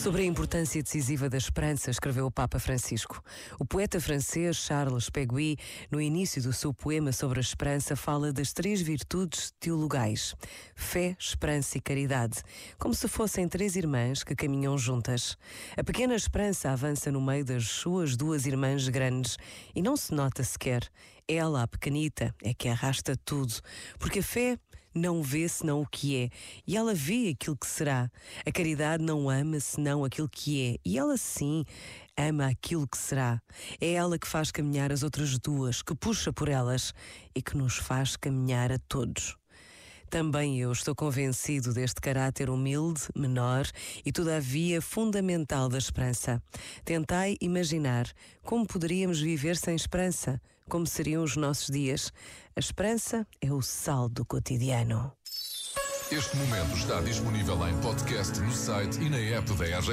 Sobre a importância decisiva da esperança, escreveu o Papa Francisco. O poeta francês Charles Péguy, no início do seu poema sobre a esperança, fala das três virtudes teologais: fé, esperança e caridade, como se fossem três irmãs que caminham juntas. A pequena esperança avança no meio das suas duas irmãs grandes e não se nota sequer. Ela, a pequenita, é que arrasta tudo, porque a fé não vê senão o que é, e ela vê aquilo que será. A caridade não ama senão aquilo que é, e ela sim ama aquilo que será. É ela que faz caminhar as outras duas, que puxa por elas e que nos faz caminhar a todos. Também eu estou convencido deste caráter humilde, menor e todavia fundamental da esperança. Tentai imaginar como poderíamos viver sem esperança, como seriam os nossos dias. A esperança é o sal do cotidiano. Este momento está disponível em podcast no site e na app da RGF.